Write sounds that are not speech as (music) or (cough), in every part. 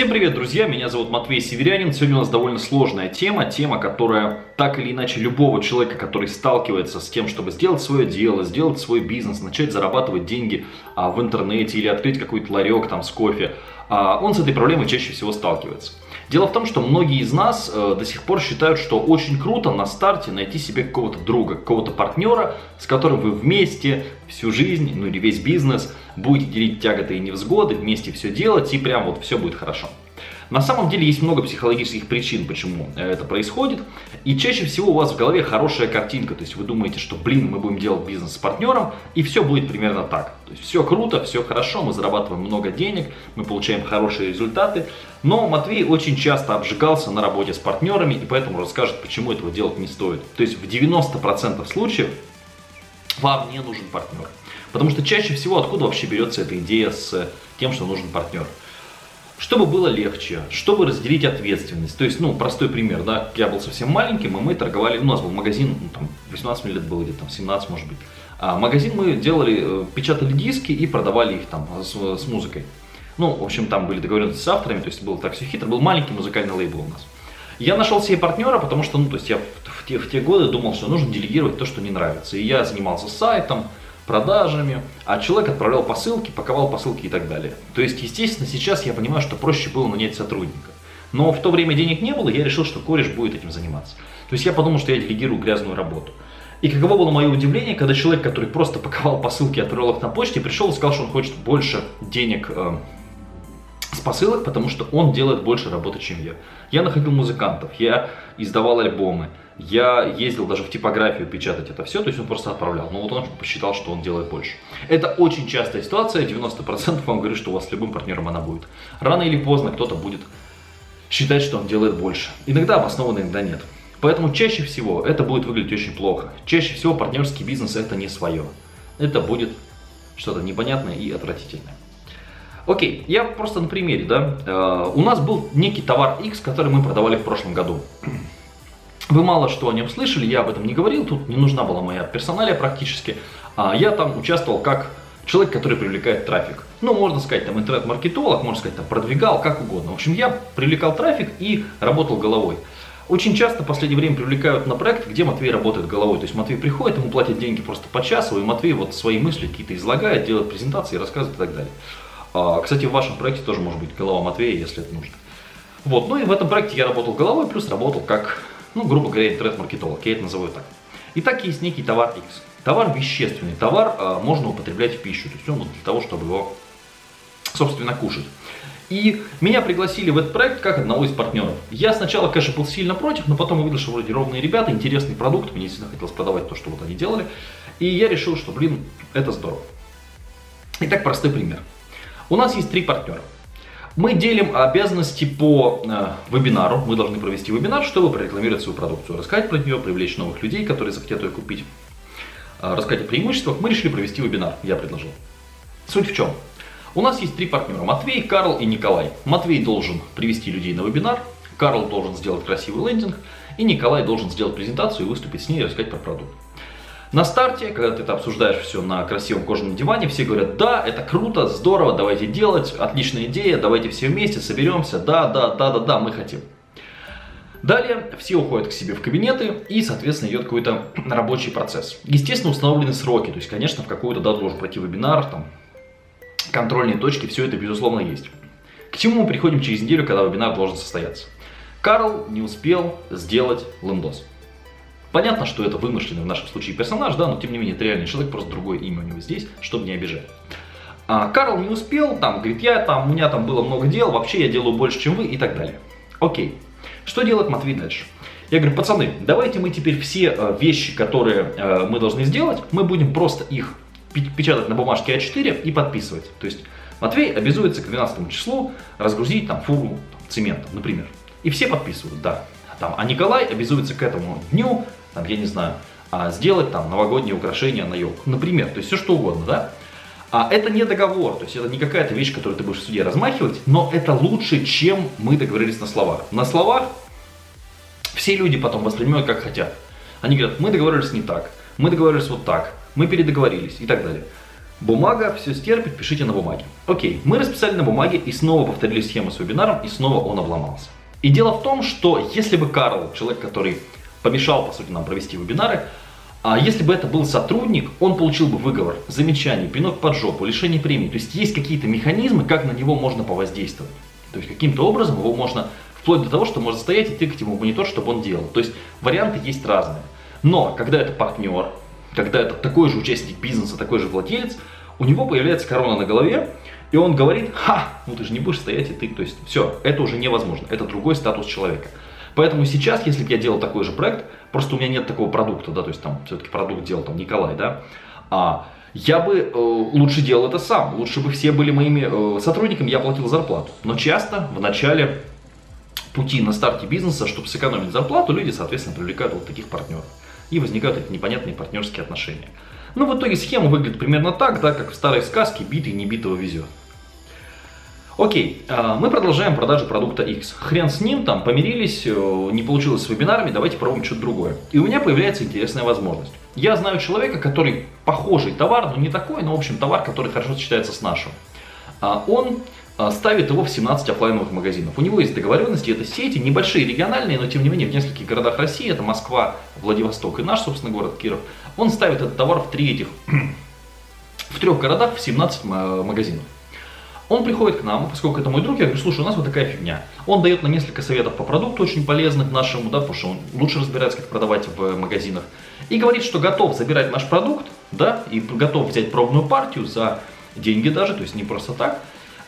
Всем привет, друзья! Меня зовут Матвей Северянин. Сегодня у нас довольно сложная тема. Тема, которая так или иначе любого человека, который сталкивается с тем, чтобы сделать свое дело, сделать свой бизнес, начать зарабатывать деньги а, в интернете или открыть какой-то ларек там с кофе, а, он с этой проблемой чаще всего сталкивается. Дело в том, что многие из нас э, до сих пор считают, что очень круто на старте найти себе какого-то друга, какого-то партнера, с которым вы вместе всю жизнь, ну или весь бизнес, будете делить тяготы и невзгоды, вместе все делать, и прям вот все будет хорошо. На самом деле есть много психологических причин, почему э, это происходит. И чаще всего у вас в голове хорошая картинка. То есть вы думаете, что, блин, мы будем делать бизнес с партнером, и все будет примерно так. То есть все круто, все хорошо, мы зарабатываем много денег, мы получаем хорошие результаты. Но Матвей очень часто обжигался на работе с партнерами, и поэтому расскажет, почему этого делать не стоит. То есть в 90% случаев вам не нужен партнер. Потому что чаще всего откуда вообще берется эта идея с тем, что нужен партнер? Чтобы было легче, чтобы разделить ответственность. То есть, ну, простой пример, да, я был совсем маленьким, и мы торговали, у нас был магазин, ну, там, 18 лет было, где-то там 17, может быть. А магазин мы делали, э, печатали диски и продавали их там с, с музыкой. Ну, в общем, там были договоренности с авторами, то есть было так все хитро, был маленький музыкальный лейбл у нас. Я нашел себе партнера, потому что, ну, то есть я в, в, те, в те годы думал, что нужно делегировать то, что не нравится. И я занимался сайтом, продажами, а человек отправлял посылки, паковал посылки и так далее. То есть, естественно, сейчас я понимаю, что проще было нанять сотрудника. Но в то время денег не было, я решил, что кореш будет этим заниматься. То есть я подумал, что я делегирую грязную работу. И каково было мое удивление, когда человек, который просто паковал посылки и отправлял их на почте, пришел и сказал, что он хочет больше денег э, с посылок, потому что он делает больше работы, чем я. Я находил музыкантов, я издавал альбомы, я ездил даже в типографию печатать это все, то есть он просто отправлял. Но вот он посчитал, что он делает больше. Это очень частая ситуация, 90% вам говорю, что у вас с любым партнером она будет. Рано или поздно кто-то будет считать, что он делает больше. Иногда обоснованно, иногда нет. Поэтому чаще всего это будет выглядеть очень плохо. Чаще всего партнерский бизнес это не свое. Это будет что-то непонятное и отвратительное. Окей, я просто на примере, да. Э, у нас был некий товар X, который мы продавали в прошлом году. Вы мало что о нем слышали, я об этом не говорил, тут не нужна была моя персоналия практически. А я там участвовал как человек, который привлекает трафик. Ну, можно сказать, там интернет-маркетолог, можно сказать, там продвигал, как угодно. В общем, я привлекал трафик и работал головой. Очень часто в последнее время привлекают на проект, где Матвей работает головой. То есть Матвей приходит, ему платят деньги просто по часу, и Матвей вот свои мысли какие-то излагает, делает презентации, рассказывает и так далее. А, кстати, в вашем проекте тоже может быть голова Матвея, если это нужно. Вот, ну и в этом проекте я работал головой, плюс работал как ну, грубо говоря, интернет-маркетолог, я это называю так. Итак, есть некий товар X. Товар вещественный, товар э, можно употреблять в пищу, то есть он для того, чтобы его, собственно, кушать. И меня пригласили в этот проект как одного из партнеров. Я сначала, конечно, был сильно против, но потом увидел, что вроде ровные ребята, интересный продукт, мне действительно хотелось продавать то, что вот они делали. И я решил, что, блин, это здорово. Итак, простой пример. У нас есть три партнера. Мы делим обязанности по э, вебинару. Мы должны провести вебинар, чтобы прорекламировать свою продукцию, рассказать про нее, привлечь новых людей, которые захотят ее купить, э, рассказать о преимуществах. Мы решили провести вебинар, я предложил. Суть в чем? У нас есть три партнера. Матвей, Карл и Николай. Матвей должен привести людей на вебинар, Карл должен сделать красивый лендинг, и Николай должен сделать презентацию и выступить с ней и рассказать про продукт. На старте, когда ты это обсуждаешь все на красивом кожаном диване, все говорят, да, это круто, здорово, давайте делать, отличная идея, давайте все вместе соберемся, да, да, да, да, да, мы хотим. Далее все уходят к себе в кабинеты и, соответственно, идет какой-то (clears throat) рабочий процесс. Естественно, установлены сроки, то есть, конечно, в какую-то дату должен пройти вебинар, там, контрольные точки, все это, безусловно, есть. К чему мы приходим через неделю, когда вебинар должен состояться? Карл не успел сделать лендос. Понятно, что это вымышленный в нашем случае персонаж, да, но тем не менее это реальный человек, просто другое имя у него здесь, чтобы не обижать. А, Карл не успел, там, говорит, я там, у меня там было много дел, вообще я делаю больше, чем вы и так далее. Окей. Что делает Матвей дальше? Я говорю, пацаны, давайте мы теперь все э, вещи, которые э, мы должны сделать, мы будем просто их печатать на бумажке А4 и подписывать. То есть Матвей обязуется к 12 числу разгрузить там фуру цемента, например. И все подписывают, да. Там, а Николай обязуется к этому дню там, я не знаю, а, сделать там новогодние украшения на елку, например, то есть все что угодно, да? А это не договор, то есть это не какая-то вещь, которую ты будешь в суде размахивать, но это лучше, чем мы договорились на словах. На словах все люди потом воспринимают как хотят. Они говорят, мы договорились не так, мы договорились вот так, мы передоговорились и так далее. Бумага все стерпит, пишите на бумаге. Окей, мы расписали на бумаге и снова повторили схему с вебинаром, и снова он обломался. И дело в том, что если бы Карл, человек, который помешал, по сути, нам провести вебинары, а если бы это был сотрудник, он получил бы выговор, замечание, пинок под жопу, лишение премии. То есть есть какие-то механизмы, как на него можно повоздействовать. То есть каким-то образом его можно, вплоть до того, что можно стоять и тыкать ему в монитор, чтобы он делал. То есть варианты есть разные. Но когда это партнер, когда это такой же участник бизнеса, такой же владелец, у него появляется корона на голове, и он говорит, ха, ну ты же не будешь стоять и ты, то есть все, это уже невозможно, это другой статус человека. Поэтому сейчас, если бы я делал такой же проект, просто у меня нет такого продукта, да, то есть там все-таки продукт делал там Николай, да, а, я бы э, лучше делал это сам, лучше бы все были моими э, сотрудниками, я платил зарплату. Но часто в начале пути на старте бизнеса, чтобы сэкономить зарплату, люди, соответственно, привлекают вот таких партнеров. И возникают эти непонятные партнерские отношения. Ну, в итоге схема выглядит примерно так, да, как в старой сказке «битый не битого везет». Окей, а, мы продолжаем продажу продукта X. Хрен с ним, там помирились, э, не получилось с вебинарами, давайте пробуем что-то другое. И у меня появляется интересная возможность. Я знаю человека, который похожий товар, но не такой, но в общем товар, который хорошо сочетается с нашим. А, он а, ставит его в 17 офлайновых магазинов. У него есть договоренности, это сети, небольшие, региональные, но тем не менее в нескольких городах России, это Москва, Владивосток и наш, собственно, город Киров. Он ставит этот товар в три этих, (clears throat) в трех городах в 17 магазинов. Он приходит к нам, поскольку это мой друг, я говорю, слушай, у нас вот такая фигня. Он дает нам несколько советов по продукту очень полезных нашему, да, потому что он лучше разбирается, как продавать в магазинах. И говорит, что готов забирать наш продукт, да, и готов взять пробную партию за деньги даже, то есть не просто так.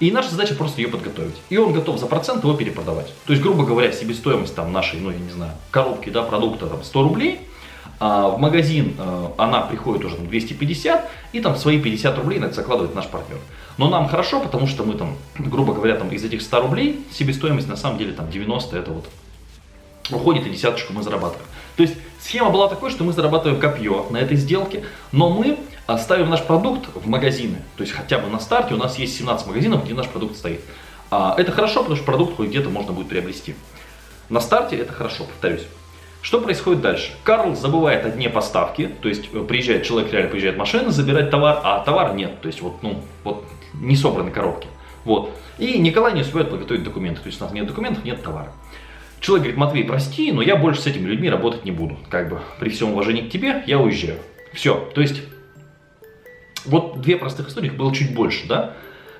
И наша задача просто ее подготовить. И он готов за процент его перепродавать. То есть, грубо говоря, себестоимость там нашей, ну я не знаю, коробки, да, продукта там 100 рублей, а в магазин а, она приходит уже там 250, и там свои 50 рублей на закладывает наш партнер. Но нам хорошо, потому что мы там, (clears throat) грубо говоря, там из этих 100 рублей себестоимость на самом деле там 90 это вот уходит и десяточку мы зарабатываем. То есть схема была такой, что мы зарабатываем копье на этой сделке, но мы ставим наш продукт в магазины. То есть хотя бы на старте у нас есть 17 магазинов, где наш продукт стоит. А это хорошо, потому что продукт хоть где-то можно будет приобрести. На старте это хорошо, повторюсь. Что происходит дальше? Карл забывает о дне поставки, то есть э, приезжает человек, реально приезжает машина забирать товар, а товар нет, то есть вот, ну, вот не собраны коробки. Вот. И Николай не успевает подготовить документы, то есть у нас нет документов, нет товара. Человек говорит, Матвей, прости, но я больше с этими людьми работать не буду. Как бы при всем уважении к тебе, я уезжаю. Все. То есть, вот две простых истории, их было чуть больше, да?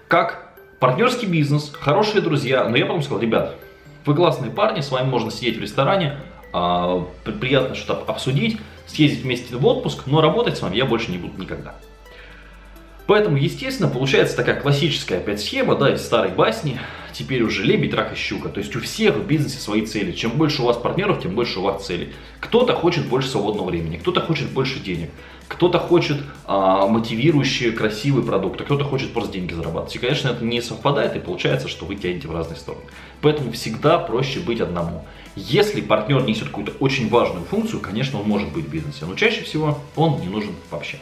Как партнерский бизнес, хорошие друзья, но я потом сказал, ребят, вы классные парни, с вами можно сидеть в ресторане, приятно что-то обсудить, съездить вместе в отпуск, но работать с вами я больше не буду никогда. Поэтому, естественно, получается такая классическая опять схема, да, из старой басни, теперь уже лебедь, рак и щука. То есть у всех в бизнесе свои цели. Чем больше у вас партнеров, тем больше у вас целей. Кто-то хочет больше свободного времени, кто-то хочет больше денег, кто-то хочет а, мотивирующий, красивый продукт, а кто-то хочет просто деньги зарабатывать. И, конечно, это не совпадает, и получается, что вы тянете в разные стороны. Поэтому всегда проще быть одному. Если партнер несет какую-то очень важную функцию, конечно, он может быть в бизнесе, но чаще всего он не нужен вообще.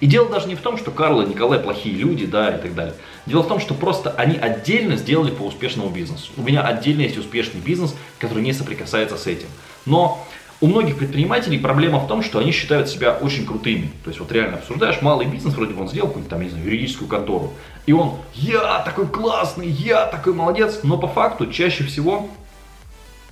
И дело даже не в том, что Карл и Николай плохие люди, да, и так далее. Дело в том, что просто они отдельно сделали по успешному бизнесу. У меня отдельно есть успешный бизнес, который не соприкасается с этим. Но у многих предпринимателей проблема в том, что они считают себя очень крутыми. То есть вот реально обсуждаешь малый бизнес, вроде бы он сделал какую-нибудь там, не знаю, юридическую контору. И он, я такой классный, я такой молодец. Но по факту чаще всего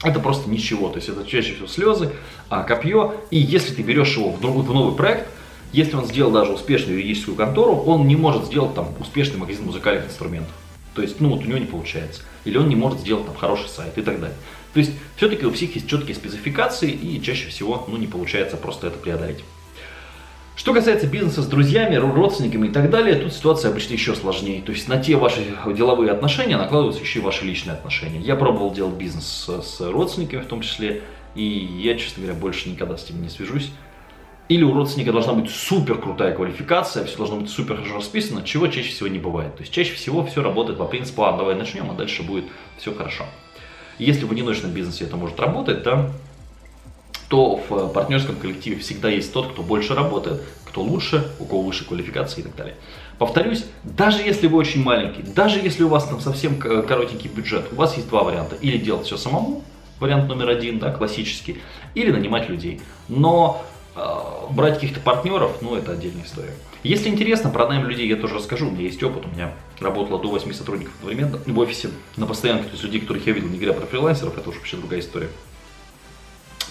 это просто ничего. То есть это чаще всего слезы, а, копье. И если ты берешь его в, в новый проект, если он сделал даже успешную юридическую контору, он не может сделать там успешный магазин музыкальных инструментов. То есть, ну вот у него не получается. Или он не может сделать там хороший сайт и так далее. То есть, все-таки у всех есть четкие спецификации и чаще всего, ну не получается просто это преодолеть. Что касается бизнеса с друзьями, родственниками и так далее, тут ситуация обычно еще сложнее. То есть на те ваши деловые отношения накладываются еще и ваши личные отношения. Я пробовал делать бизнес с родственниками в том числе, и я, честно говоря, больше никогда с ними не свяжусь. Или у родственника должна быть супер крутая квалификация, все должно быть супер хорошо расписано, чего чаще всего не бывает. То есть чаще всего все работает по принципу, а давай начнем, а дальше будет все хорошо. Если в одиночном бизнесе это может работать, да, то в партнерском коллективе всегда есть тот, кто больше работает, кто лучше, у кого выше квалификации и так далее. Повторюсь, даже если вы очень маленький, даже если у вас там совсем коротенький бюджет, у вас есть два варианта. Или делать все самому, вариант номер один, да, классический, или нанимать людей. Но э, брать каких-то партнеров, ну это отдельная история. Если интересно, про найм людей я тоже расскажу. У меня есть опыт. У меня работало до 8 сотрудников одновременно в офисе на постоянке. То есть людей, которых я видел, не говоря про фрилансеров, это уже вообще другая история.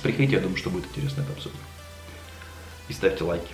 Приходите, я думаю, что будет интересно это обсудить. И ставьте лайки.